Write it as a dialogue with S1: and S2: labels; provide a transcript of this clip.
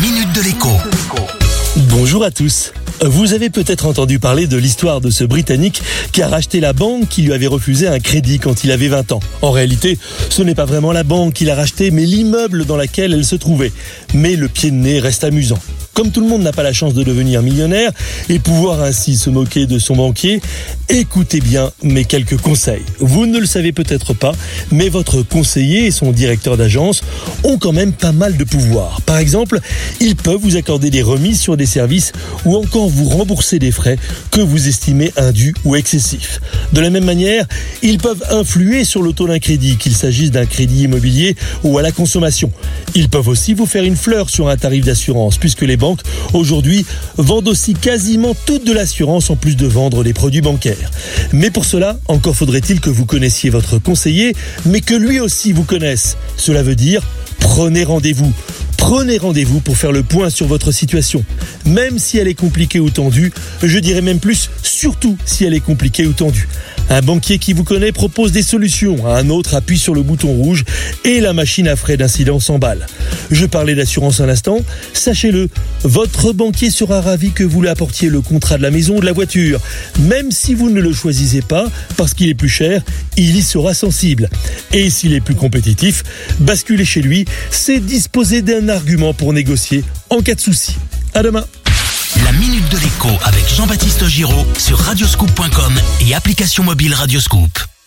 S1: minute de l'écho.
S2: Bonjour à tous. Vous avez peut-être entendu parler de l'histoire de ce Britannique qui a racheté la banque qui lui avait refusé un crédit quand il avait 20 ans. En réalité, ce n'est pas vraiment la banque qu'il a racheté, mais l'immeuble dans lequel elle se trouvait. Mais le pied de nez reste amusant. Comme tout le monde n'a pas la chance de devenir millionnaire et pouvoir ainsi se moquer de son banquier, écoutez bien mes quelques conseils. Vous ne le savez peut-être pas, mais votre conseiller et son directeur d'agence ont quand même pas mal de pouvoir. Par exemple, ils peuvent vous accorder des remises sur des services ou encore vous rembourser des frais que vous estimez indus ou excessifs. De la même manière, ils peuvent influer sur le taux d'un crédit, qu'il s'agisse d'un crédit immobilier ou à la consommation. Ils peuvent aussi vous faire une fleur sur un tarif d'assurance, puisque les banques aujourd'hui vendent aussi quasiment toute de l'assurance en plus de vendre des produits bancaires. Mais pour cela, encore faudrait-il que vous connaissiez votre conseiller, mais que lui aussi vous connaisse. Cela veut dire prenez rendez-vous. Prenez rendez-vous pour faire le point sur votre situation. Même si elle est compliquée ou tendue, je dirais même plus, surtout si elle est compliquée ou tendue. Un banquier qui vous connaît propose des solutions, un autre appuie sur le bouton rouge et la machine à frais d'incident s'emballe. Je parlais d'assurance un instant, sachez-le, votre banquier sera ravi que vous lui apportiez le contrat de la maison ou de la voiture. Même si vous ne le choisissez pas, parce qu'il est plus cher, il y sera sensible. Et s'il est plus compétitif, basculer chez lui, c'est disposer d'un argument pour négocier en cas de souci. À demain.
S1: La minute de l'écho avec Jean-Baptiste Giraud sur radioscoop.com et application mobile Radioscoop.